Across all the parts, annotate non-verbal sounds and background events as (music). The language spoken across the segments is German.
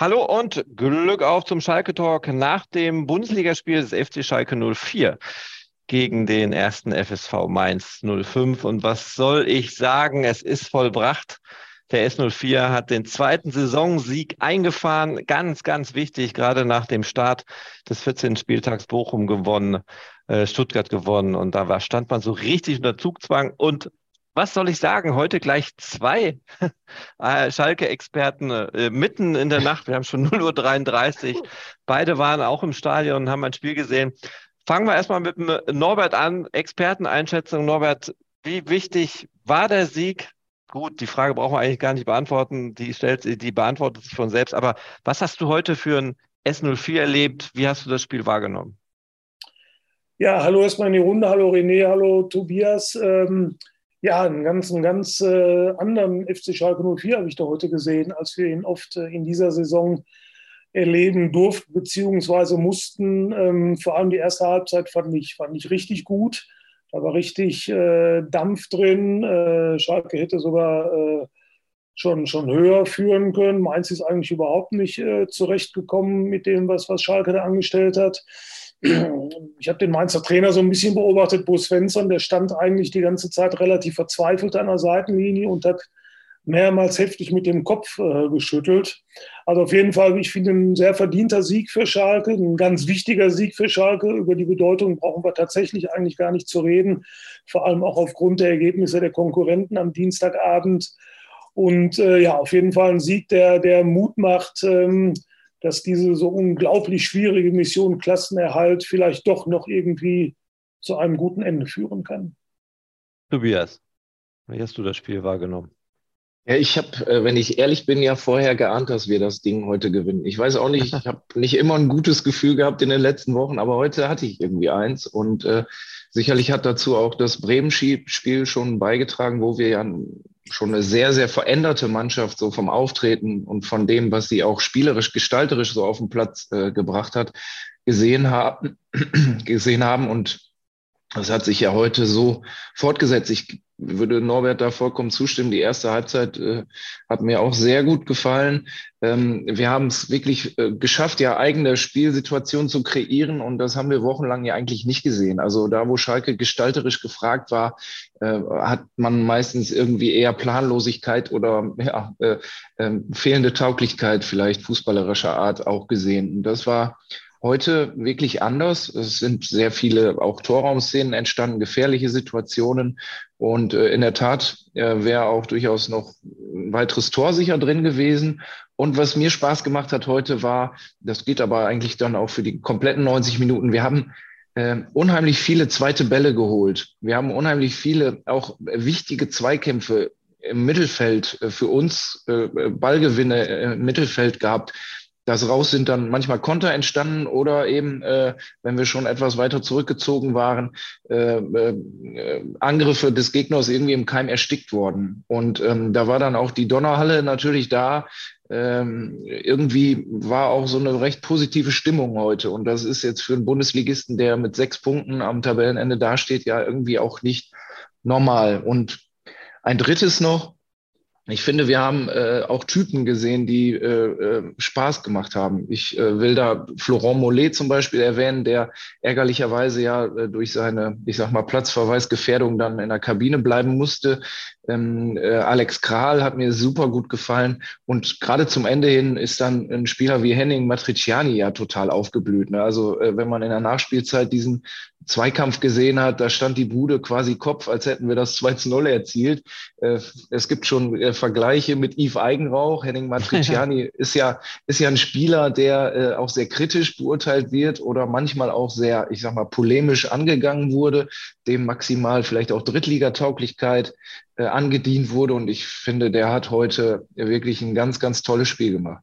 Hallo und Glück auf zum Schalke Talk nach dem Bundesligaspiel des FC Schalke 04 gegen den ersten FSV Mainz 05. Und was soll ich sagen? Es ist vollbracht. Der S04 hat den zweiten Saisonsieg eingefahren. Ganz, ganz wichtig, gerade nach dem Start des 14. Spieltags Bochum gewonnen, äh, Stuttgart gewonnen. Und da war, stand man so richtig unter Zugzwang. Und was soll ich sagen? Heute gleich zwei (laughs) äh, Schalke-Experten äh, mitten in der Nacht. Wir haben schon (laughs) 0.33 Uhr. Beide waren auch im Stadion und haben ein Spiel gesehen. Fangen wir erstmal mit Norbert an. Experteneinschätzung. Norbert, wie wichtig war der Sieg? Gut, die Frage brauchen wir eigentlich gar nicht beantworten. Die, stellt, die beantwortet sich von selbst. Aber was hast du heute für ein S04 erlebt? Wie hast du das Spiel wahrgenommen? Ja, hallo erstmal in die Runde. Hallo René, hallo Tobias. Ähm, ja, einen ganz, einen ganz äh, anderen FC Schalke 04 habe ich da heute gesehen, als wir ihn oft äh, in dieser Saison erleben durften bzw. mussten. Ähm, vor allem die erste Halbzeit fand ich, fand ich richtig gut. Da war richtig äh, Dampf drin. Äh, Schalke hätte sogar äh, schon, schon höher führen können. Mainz ist eigentlich überhaupt nicht äh, zurechtgekommen mit dem, was, was Schalke da angestellt hat ich habe den Mainzer Trainer so ein bisschen beobachtet, Bo Svensson, der stand eigentlich die ganze Zeit relativ verzweifelt an der Seitenlinie und hat mehrmals heftig mit dem Kopf äh, geschüttelt. Also auf jeden Fall, ich finde, ein sehr verdienter Sieg für Schalke, ein ganz wichtiger Sieg für Schalke. Über die Bedeutung brauchen wir tatsächlich eigentlich gar nicht zu reden, vor allem auch aufgrund der Ergebnisse der Konkurrenten am Dienstagabend. Und äh, ja, auf jeden Fall ein Sieg, der, der Mut macht, ähm, dass diese so unglaublich schwierige Mission Klassenerhalt vielleicht doch noch irgendwie zu einem guten Ende führen kann. Tobias, wie hast du das Spiel wahrgenommen? Ja, ich habe, äh, wenn ich ehrlich bin, ja vorher geahnt, dass wir das Ding heute gewinnen. Ich weiß auch nicht, ich habe (laughs) nicht immer ein gutes Gefühl gehabt in den letzten Wochen, aber heute hatte ich irgendwie eins. Und äh, sicherlich hat dazu auch das Bremen-Spiel schon beigetragen, wo wir ja schon eine sehr, sehr veränderte Mannschaft so vom Auftreten und von dem, was sie auch spielerisch, gestalterisch so auf den Platz äh, gebracht hat, gesehen haben, (clears throat) gesehen haben. Und das hat sich ja heute so fortgesetzt. Ich würde Norbert da vollkommen zustimmen. Die erste Halbzeit äh, hat mir auch sehr gut gefallen. Ähm, wir haben es wirklich äh, geschafft, ja eigene Spielsituationen zu kreieren und das haben wir wochenlang ja eigentlich nicht gesehen. Also da, wo Schalke gestalterisch gefragt war, äh, hat man meistens irgendwie eher Planlosigkeit oder ja, äh, ähm, fehlende Tauglichkeit vielleicht fußballerischer Art auch gesehen. Und das war heute wirklich anders. Es sind sehr viele auch Torraumszenen entstanden, gefährliche Situationen. Und äh, in der Tat äh, wäre auch durchaus noch ein weiteres Tor sicher drin gewesen. Und was mir Spaß gemacht hat heute war, das geht aber eigentlich dann auch für die kompletten 90 Minuten. Wir haben äh, unheimlich viele zweite Bälle geholt. Wir haben unheimlich viele auch wichtige Zweikämpfe im Mittelfeld äh, für uns, äh, Ballgewinne im Mittelfeld gehabt das raus sind dann manchmal Konter entstanden oder eben, äh, wenn wir schon etwas weiter zurückgezogen waren, äh, äh, Angriffe des Gegners irgendwie im Keim erstickt worden. Und ähm, da war dann auch die Donnerhalle natürlich da. Ähm, irgendwie war auch so eine recht positive Stimmung heute. Und das ist jetzt für einen Bundesligisten, der mit sechs Punkten am Tabellenende dasteht, ja irgendwie auch nicht normal. Und ein drittes noch, ich finde, wir haben äh, auch Typen gesehen, die äh, äh, Spaß gemacht haben. Ich äh, will da Florent Mollet zum Beispiel erwähnen, der ärgerlicherweise ja äh, durch seine, ich sag mal, Platzverweisgefährdung dann in der Kabine bleiben musste. Ähm, äh, Alex Kral hat mir super gut gefallen. Und gerade zum Ende hin ist dann ein Spieler wie Henning Matriciani ja total aufgeblüht. Ne? Also äh, wenn man in der Nachspielzeit diesen Zweikampf gesehen hat, da stand die Bude quasi Kopf, als hätten wir das 2 zu 0 erzielt. Äh, es gibt schon äh, Vergleiche mit Yves Eigenrauch. Henning (laughs) Matriciani ist ja, ist ja ein Spieler, der äh, auch sehr kritisch beurteilt wird oder manchmal auch sehr, ich sag mal, polemisch angegangen wurde, dem maximal vielleicht auch Drittligatauglichkeit angedient wurde. Und ich finde, der hat heute wirklich ein ganz, ganz tolles Spiel gemacht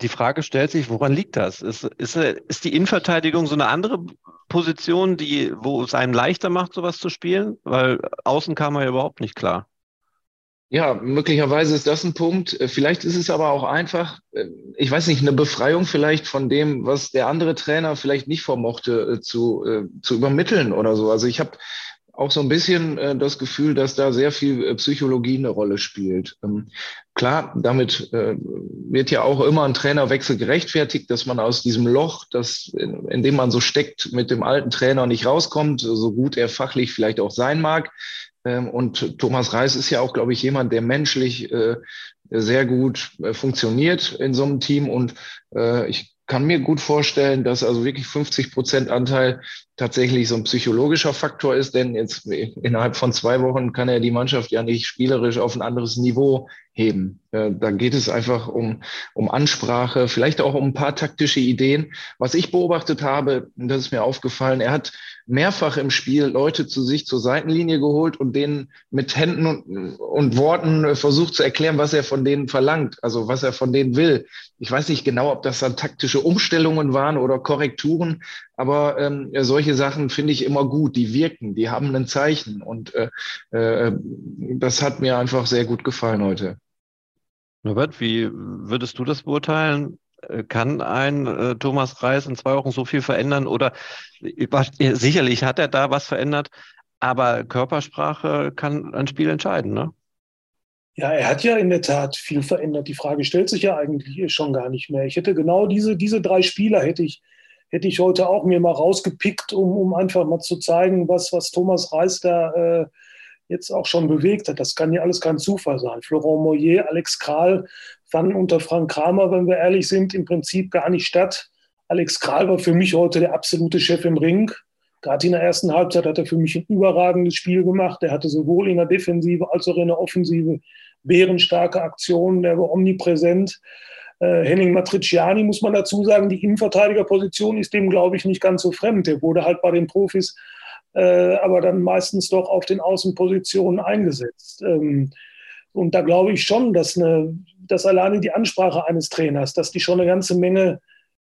die Frage stellt sich, woran liegt das? Ist, ist, ist die Innenverteidigung so eine andere Position, die, wo es einem leichter macht, sowas zu spielen? Weil außen kam man ja überhaupt nicht klar. Ja, möglicherweise ist das ein Punkt. Vielleicht ist es aber auch einfach, ich weiß nicht, eine Befreiung vielleicht von dem, was der andere Trainer vielleicht nicht vermochte äh, zu, äh, zu übermitteln oder so. Also ich habe auch so ein bisschen äh, das Gefühl, dass da sehr viel äh, Psychologie eine Rolle spielt. Ähm, klar, damit äh, wird ja auch immer ein Trainerwechsel gerechtfertigt, dass man aus diesem Loch, das, in, in dem man so steckt, mit dem alten Trainer nicht rauskommt, so gut er fachlich vielleicht auch sein mag. Ähm, und Thomas Reis ist ja auch, glaube ich, jemand, der menschlich äh, sehr gut äh, funktioniert in so einem Team. Und äh, ich kann mir gut vorstellen, dass also wirklich 50 Prozent Anteil tatsächlich so ein psychologischer Faktor ist, denn jetzt innerhalb von zwei Wochen kann er die Mannschaft ja nicht spielerisch auf ein anderes Niveau heben. Da geht es einfach um, um Ansprache, vielleicht auch um ein paar taktische Ideen. Was ich beobachtet habe, das ist mir aufgefallen, er hat mehrfach im Spiel Leute zu sich zur Seitenlinie geholt und denen mit Händen und, und Worten versucht zu erklären, was er von denen verlangt, also was er von denen will. Ich weiß nicht genau, ob das dann taktische Umstellungen waren oder Korrekturen, aber ähm, solche Sachen finde ich immer gut. Die wirken, die haben ein Zeichen und äh, äh, das hat mir einfach sehr gut gefallen heute. Norbert, wie würdest du das beurteilen? Äh, kann ein äh, Thomas Reis in zwei Wochen so viel verändern? Oder äh, sicherlich hat er da was verändert, aber Körpersprache kann ein Spiel entscheiden, ne? Ja, er hat ja in der Tat viel verändert. Die Frage stellt sich ja eigentlich schon gar nicht mehr. Ich hätte genau diese, diese drei Spieler hätte ich, hätte ich heute auch mir mal rausgepickt, um, um einfach mal zu zeigen, was, was Thomas Reis da äh, jetzt auch schon bewegt hat. Das kann ja alles kein Zufall sein. Florent Moyer, Alex Kral fanden unter Frank Kramer, wenn wir ehrlich sind, im Prinzip gar nicht statt. Alex Kral war für mich heute der absolute Chef im Ring. Gerade in der ersten Halbzeit hat er für mich ein überragendes Spiel gemacht. Er hatte sowohl in der Defensive als auch in der Offensive bärenstarke Aktionen. Der war omnipräsent. Äh, Henning Matriciani muss man dazu sagen, die Innenverteidigerposition ist dem, glaube ich, nicht ganz so fremd. Der wurde halt bei den Profis äh, aber dann meistens doch auf den Außenpositionen eingesetzt. Ähm, und da glaube ich schon, dass, eine, dass alleine die Ansprache eines Trainers, dass die schon eine ganze Menge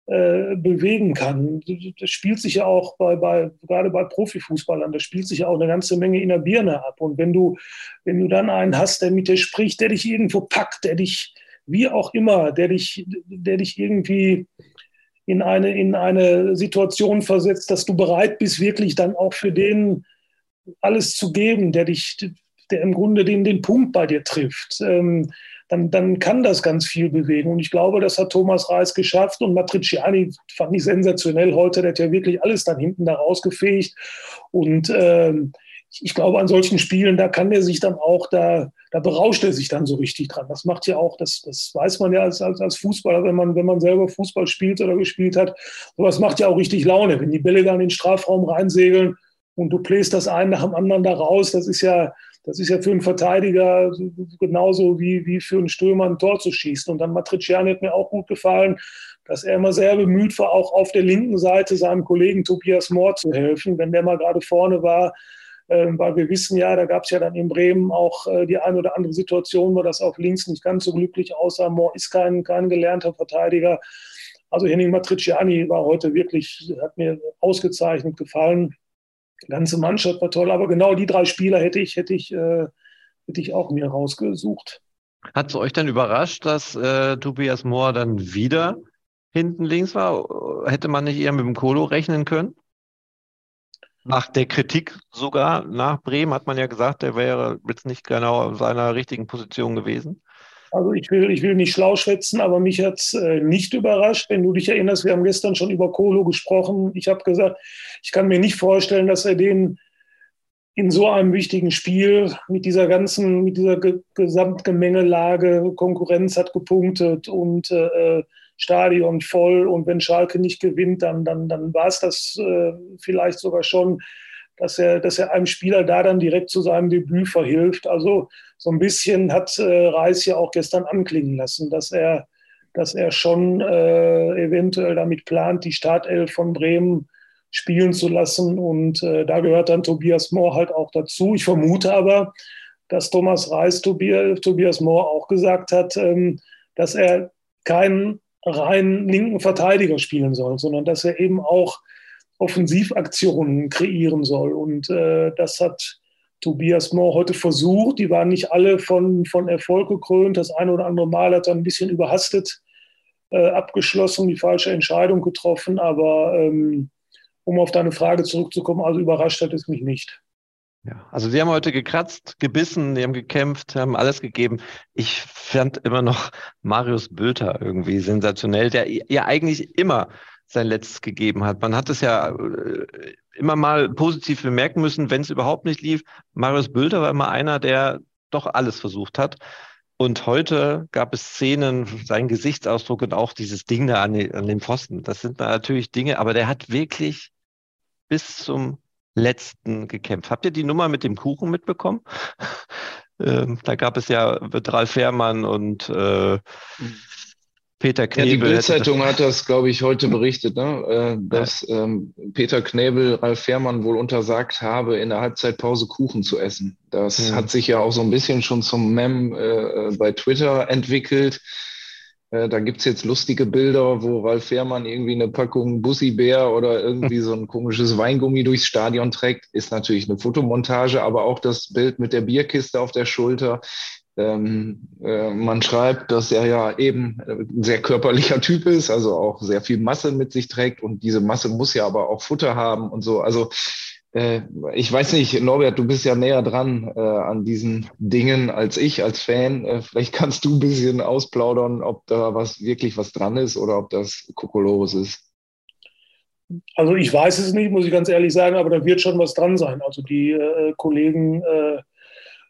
äh, bewegen kann. Das spielt sich ja auch bei, bei, gerade bei Profifußballern, das spielt sich ja auch eine ganze Menge in der Birne ab. Und wenn du, wenn du dann einen hast, der mit dir spricht, der dich irgendwo packt, der dich, wie auch immer, der dich, der dich irgendwie in eine, in eine Situation versetzt, dass du bereit bist, wirklich dann auch für den alles zu geben, der dich, der im Grunde den, den Punkt bei dir trifft. Ähm, dann, dann kann das ganz viel bewegen. Und ich glaube, das hat Thomas Reis geschafft und Matriciani fand ich sensationell heute. Der hat ja wirklich alles dann hinten da rausgefegt. Und ähm, ich glaube, an solchen Spielen, da kann er sich dann auch, da, da berauscht er sich dann so richtig dran. Das macht ja auch, das, das weiß man ja als, als, als Fußballer, wenn man, wenn man selber Fußball spielt oder gespielt hat. Aber das macht ja auch richtig Laune, wenn die Bälle dann in den Strafraum reinsegeln und du bläst das einen nach dem anderen da raus. Das ist ja, das ist ja für einen Verteidiger genauso wie, wie für einen Stürmer ein Tor zu schießen. Und dann Matriciani hat mir auch gut gefallen, dass er immer sehr bemüht war, auch auf der linken Seite seinem Kollegen Tobias Mohr zu helfen. Wenn der mal gerade vorne war, weil wir wissen ja, da gab es ja dann in Bremen auch äh, die eine oder andere Situation, wo das auf links nicht ganz so glücklich aussah. Mohr ist kein, kein gelernter Verteidiger. Also Henning Matriciani war heute wirklich, hat mir ausgezeichnet gefallen. Die ganze Mannschaft war toll, aber genau die drei Spieler hätte ich, hätte ich, äh, hätte ich auch mir rausgesucht. Hat es euch dann überrascht, dass äh, Tobias Mohr dann wieder hinten links war? Hätte man nicht eher mit dem Kolo rechnen können? Nach der Kritik sogar nach Bremen hat man ja gesagt, er wäre jetzt nicht genau in seiner richtigen Position gewesen. Also ich will, ich will nicht schlau schwätzen, aber mich hat es äh, nicht überrascht. Wenn du dich erinnerst, wir haben gestern schon über Kolo gesprochen. Ich habe gesagt, ich kann mir nicht vorstellen, dass er den in so einem wichtigen Spiel mit dieser ganzen, mit dieser Gesamtgemengelage, Konkurrenz hat gepunktet und äh, Stadion voll und wenn Schalke nicht gewinnt, dann, dann, dann war es das äh, vielleicht sogar schon, dass er, dass er einem Spieler da dann direkt zu seinem Debüt verhilft. Also so ein bisschen hat äh, Reis ja auch gestern anklingen lassen, dass er, dass er schon äh, eventuell damit plant, die Startelf von Bremen spielen zu lassen. Und äh, da gehört dann Tobias Mohr halt auch dazu. Ich vermute aber, dass Thomas Reis Tobias, Mohr auch gesagt hat, ähm, dass er keinen rein linken Verteidiger spielen soll, sondern dass er eben auch Offensivaktionen kreieren soll. Und äh, das hat Tobias Mohr heute versucht. Die waren nicht alle von, von Erfolg gekrönt. Das eine oder andere Mal hat er ein bisschen überhastet äh, abgeschlossen, die falsche Entscheidung getroffen. Aber ähm, um auf deine Frage zurückzukommen, also überrascht hat es mich nicht. Ja, also sie haben heute gekratzt, gebissen, die haben gekämpft, haben alles gegeben. Ich fand immer noch Marius Bülter irgendwie sensationell, der ja eigentlich immer sein Letztes gegeben hat. Man hat es ja äh, immer mal positiv bemerken müssen, wenn es überhaupt nicht lief. Marius Bülter war immer einer, der doch alles versucht hat. Und heute gab es Szenen, sein Gesichtsausdruck und auch dieses Ding da an, den, an den Pfosten. Das sind natürlich Dinge, aber der hat wirklich bis zum letzten gekämpft. Habt ihr die Nummer mit dem Kuchen mitbekommen? (laughs) ähm, da gab es ja Ralf Fährmann und äh, Peter Knebel. Ja, die Bildzeitung hat das, glaube ich, heute berichtet, ne? äh, dass ähm, Peter Knebel Ralf Fährmann wohl untersagt habe, in der Halbzeitpause Kuchen zu essen. Das mhm. hat sich ja auch so ein bisschen schon zum Mem äh, bei Twitter entwickelt. Äh, da gibt's jetzt lustige Bilder, wo Ralf Fährmann irgendwie eine Packung Bussi-Bär oder irgendwie (laughs) so ein komisches Weingummi durchs Stadion trägt. Ist natürlich eine Fotomontage, aber auch das Bild mit der Bierkiste auf der Schulter. Ähm, äh, man schreibt, dass er ja eben ein sehr körperlicher Typ ist, also auch sehr viel Masse mit sich trägt und diese Masse muss ja aber auch Futter haben und so. Also ich weiß nicht, Norbert, du bist ja näher dran äh, an diesen Dingen als ich als Fan. Äh, vielleicht (laughs) kannst du ein bisschen ausplaudern, ob da was wirklich was dran ist oder ob das Kokolores ist. Also ich weiß es nicht, muss ich ganz ehrlich sagen, aber da wird schon was dran sein. Also die äh, Kollegen äh,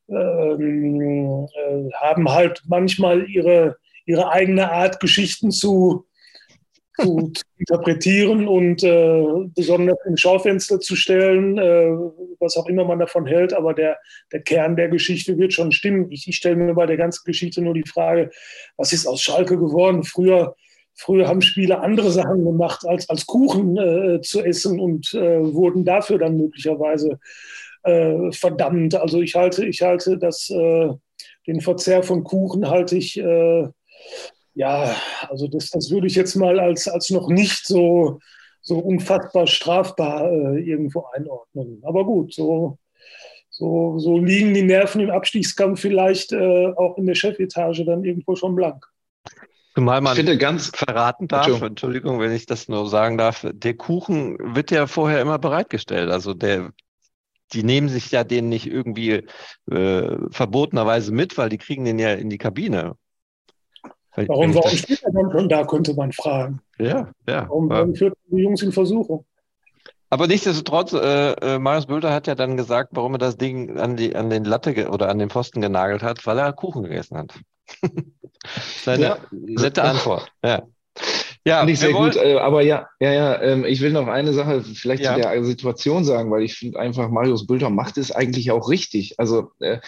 ähm, äh, haben halt manchmal ihre, ihre eigene Art, Geschichten zu, zu interpretieren und äh, besonders im Schaufenster zu stellen, äh, was auch immer man davon hält. Aber der, der Kern der Geschichte wird schon stimmen. Ich, ich stelle mir bei der ganzen Geschichte nur die Frage, was ist aus Schalke geworden? Früher, früher haben Spieler andere Sachen gemacht, als, als Kuchen äh, zu essen und äh, wurden dafür dann möglicherweise äh, verdammt. Also ich halte, ich halte das, äh, den Verzehr von Kuchen halte ich ja, also das, das würde ich jetzt mal als, als noch nicht so, so unfassbar strafbar äh, irgendwo einordnen. Aber gut, so, so, so liegen die Nerven im Abstiegskampf vielleicht äh, auch in der Chefetage dann irgendwo schon blank. Zumal man finde, ganz verraten darf, Entschuldigung, wenn ich das nur sagen darf, der Kuchen wird ja vorher immer bereitgestellt. Also der, die nehmen sich ja den nicht irgendwie äh, verbotenerweise mit, weil die kriegen den ja in die Kabine. Warum, warum steht er dann schon da, könnte man fragen. Ja, ja. Warum, warum führt die Jungs in Versuchung? Aber nichtsdestotrotz, äh, äh, Marius Bülter hat ja dann gesagt, warum er das Ding an, die, an den Latte oder an den Pfosten genagelt hat, weil er Kuchen gegessen hat. (laughs) Seine ja. nette Antwort. Ja. Ja, nicht sehr gut, äh, aber ja, ja, ja, ähm, ich will noch eine Sache vielleicht ja. zu der Situation sagen, weil ich finde einfach, Marius Bülter macht es eigentlich auch richtig. Also äh,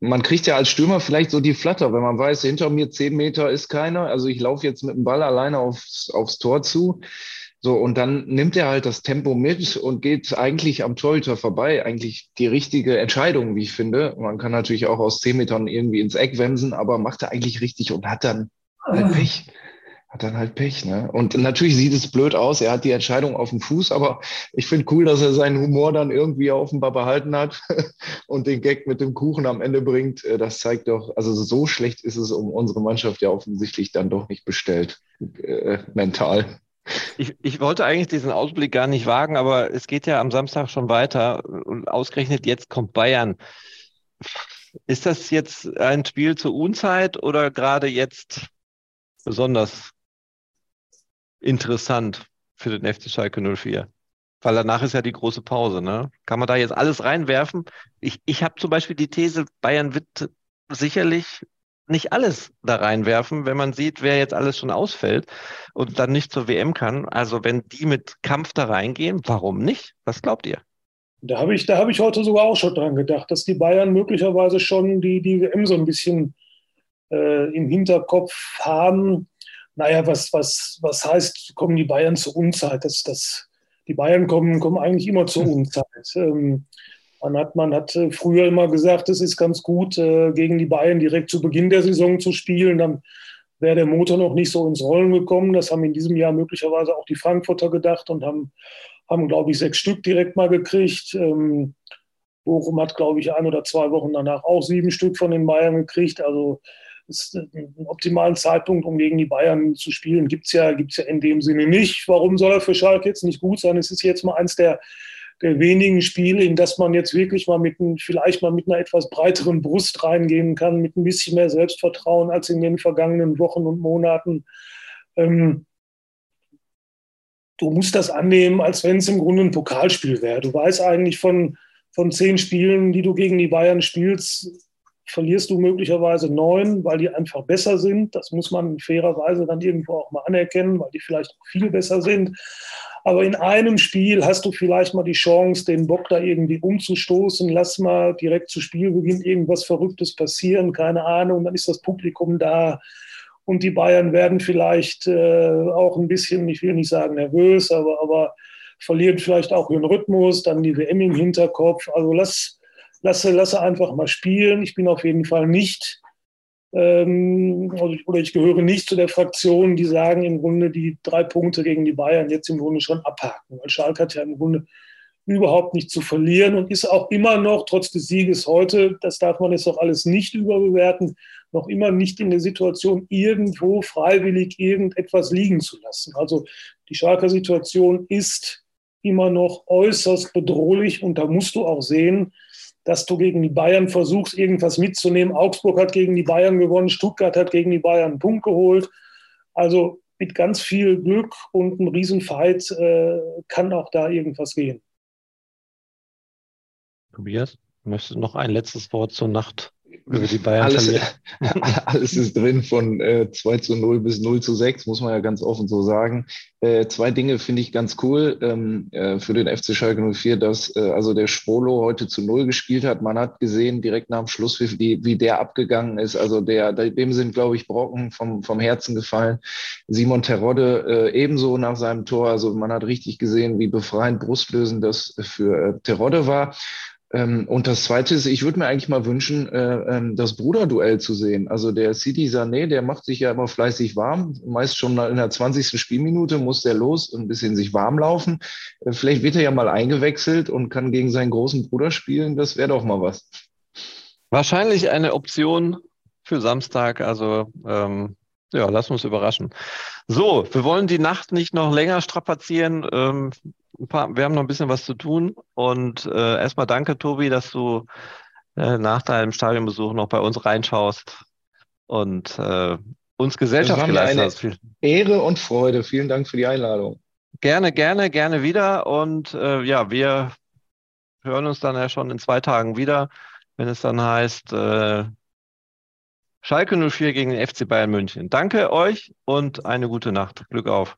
man kriegt ja als Stürmer vielleicht so die Flatter, wenn man weiß, hinter mir zehn Meter ist keiner. Also ich laufe jetzt mit dem Ball alleine aufs, aufs Tor zu. So, und dann nimmt er halt das Tempo mit und geht eigentlich am Torhüter vorbei. Eigentlich die richtige Entscheidung, wie ich finde. Man kann natürlich auch aus zehn Metern irgendwie ins Eck wemsen, aber macht er eigentlich richtig und hat dann halt Pech hat dann halt Pech. Ne? Und natürlich sieht es blöd aus. Er hat die Entscheidung auf dem Fuß, aber ich finde cool, dass er seinen Humor dann irgendwie offenbar behalten hat (laughs) und den Gag mit dem Kuchen am Ende bringt. Äh, das zeigt doch, also so schlecht ist es um unsere Mannschaft ja offensichtlich dann doch nicht bestellt, äh, mental. Ich, ich wollte eigentlich diesen Ausblick gar nicht wagen, aber es geht ja am Samstag schon weiter und ausgerechnet jetzt kommt Bayern. Ist das jetzt ein Spiel zur Unzeit oder gerade jetzt besonders interessant für den FC Schalke 04. Weil danach ist ja die große Pause, ne? Kann man da jetzt alles reinwerfen? Ich, ich habe zum Beispiel die These, Bayern wird sicherlich nicht alles da reinwerfen, wenn man sieht, wer jetzt alles schon ausfällt und dann nicht zur WM kann. Also wenn die mit Kampf da reingehen, warum nicht? Was glaubt ihr? Da habe ich, hab ich heute sogar auch schon dran gedacht, dass die Bayern möglicherweise schon die, die WM so ein bisschen äh, im Hinterkopf haben naja, was, was, was heißt, kommen die Bayern zur Unzeit? Das, das, die Bayern kommen, kommen eigentlich immer zur hm. Unzeit. Ähm, man hat, man hat äh, früher immer gesagt, es ist ganz gut, äh, gegen die Bayern direkt zu Beginn der Saison zu spielen. Dann wäre der Motor noch nicht so ins Rollen gekommen. Das haben in diesem Jahr möglicherweise auch die Frankfurter gedacht und haben, haben glaube ich, sechs Stück direkt mal gekriegt. Ähm, Bochum hat, glaube ich, ein oder zwei Wochen danach auch sieben Stück von den Bayern gekriegt. Also ist einen optimalen Zeitpunkt, um gegen die Bayern zu spielen, gibt es ja, gibt's ja in dem Sinne nicht. Warum soll er für Schalke jetzt nicht gut sein? Es ist jetzt mal eins der, der wenigen Spiele, in das man jetzt wirklich mal mit, vielleicht mal mit einer etwas breiteren Brust reingehen kann, mit ein bisschen mehr Selbstvertrauen als in den vergangenen Wochen und Monaten. Ähm, du musst das annehmen, als wenn es im Grunde ein Pokalspiel wäre. Du weißt eigentlich von, von zehn Spielen, die du gegen die Bayern spielst, verlierst du möglicherweise neun, weil die einfach besser sind. Das muss man fairerweise dann irgendwo auch mal anerkennen, weil die vielleicht auch viel besser sind. Aber in einem Spiel hast du vielleicht mal die Chance, den Bock da irgendwie umzustoßen. Lass mal direkt zu Spielbeginn irgendwas Verrücktes passieren, keine Ahnung. Dann ist das Publikum da und die Bayern werden vielleicht äh, auch ein bisschen, ich will nicht sagen nervös, aber, aber verlieren vielleicht auch ihren Rhythmus, dann die WM im Hinterkopf. Also lass, lasse, lasse einfach mal spielen. Ich bin auf jeden Fall nicht, ähm, oder ich gehöre nicht zu der Fraktion, die sagen im Grunde die drei Punkte gegen die Bayern jetzt im Grunde schon abhaken. Weil Schalke hat ja im Grunde überhaupt nicht zu verlieren und ist auch immer noch, trotz des Sieges heute, das darf man jetzt auch alles nicht überbewerten, noch immer nicht in der Situation, irgendwo freiwillig irgendetwas liegen zu lassen. Also die Schalker Situation ist immer noch äußerst bedrohlich und da musst du auch sehen, dass du gegen die Bayern versuchst, irgendwas mitzunehmen. Augsburg hat gegen die Bayern gewonnen, Stuttgart hat gegen die Bayern einen Punkt geholt. Also mit ganz viel Glück und einem Riesenfight äh, kann auch da irgendwas gehen. Tobias, möchtest du noch ein letztes Wort zur Nacht alles, (laughs) alles ist drin von äh, 2 zu 0 bis 0 zu 6, muss man ja ganz offen so sagen. Äh, zwei Dinge finde ich ganz cool ähm, äh, für den FC Schalke 04, dass äh, also der Spolo heute zu 0 gespielt hat. Man hat gesehen, direkt nach dem Schluss, wie, wie der abgegangen ist. Also der, dem sind, glaube ich, Brocken vom, vom Herzen gefallen. Simon Terodde äh, ebenso nach seinem Tor. Also man hat richtig gesehen, wie befreiend brustlösend das für äh, Terodde war. Ähm, und das Zweite ist, ich würde mir eigentlich mal wünschen, äh, ähm, das Bruderduell zu sehen. Also der Sidi Sané, der macht sich ja immer fleißig warm. Meist schon in der 20. Spielminute muss der los und ein bisschen sich warm laufen. Äh, vielleicht wird er ja mal eingewechselt und kann gegen seinen großen Bruder spielen. Das wäre doch mal was. Wahrscheinlich eine Option für Samstag. Also ähm, ja, lass uns überraschen. So, wir wollen die Nacht nicht noch länger strapazieren. Ähm, paar, wir haben noch ein bisschen was zu tun. Und äh, erstmal danke, Tobi, dass du äh, nach deinem Stadionbesuch noch bei uns reinschaust und äh, uns Gesellschaft geleistet hast. Ehre und Freude. Vielen Dank für die Einladung. Gerne, gerne, gerne wieder. Und äh, ja, wir hören uns dann ja schon in zwei Tagen wieder, wenn es dann heißt äh, Schalke 04 gegen den FC Bayern München. Danke euch und eine gute Nacht. Glück auf.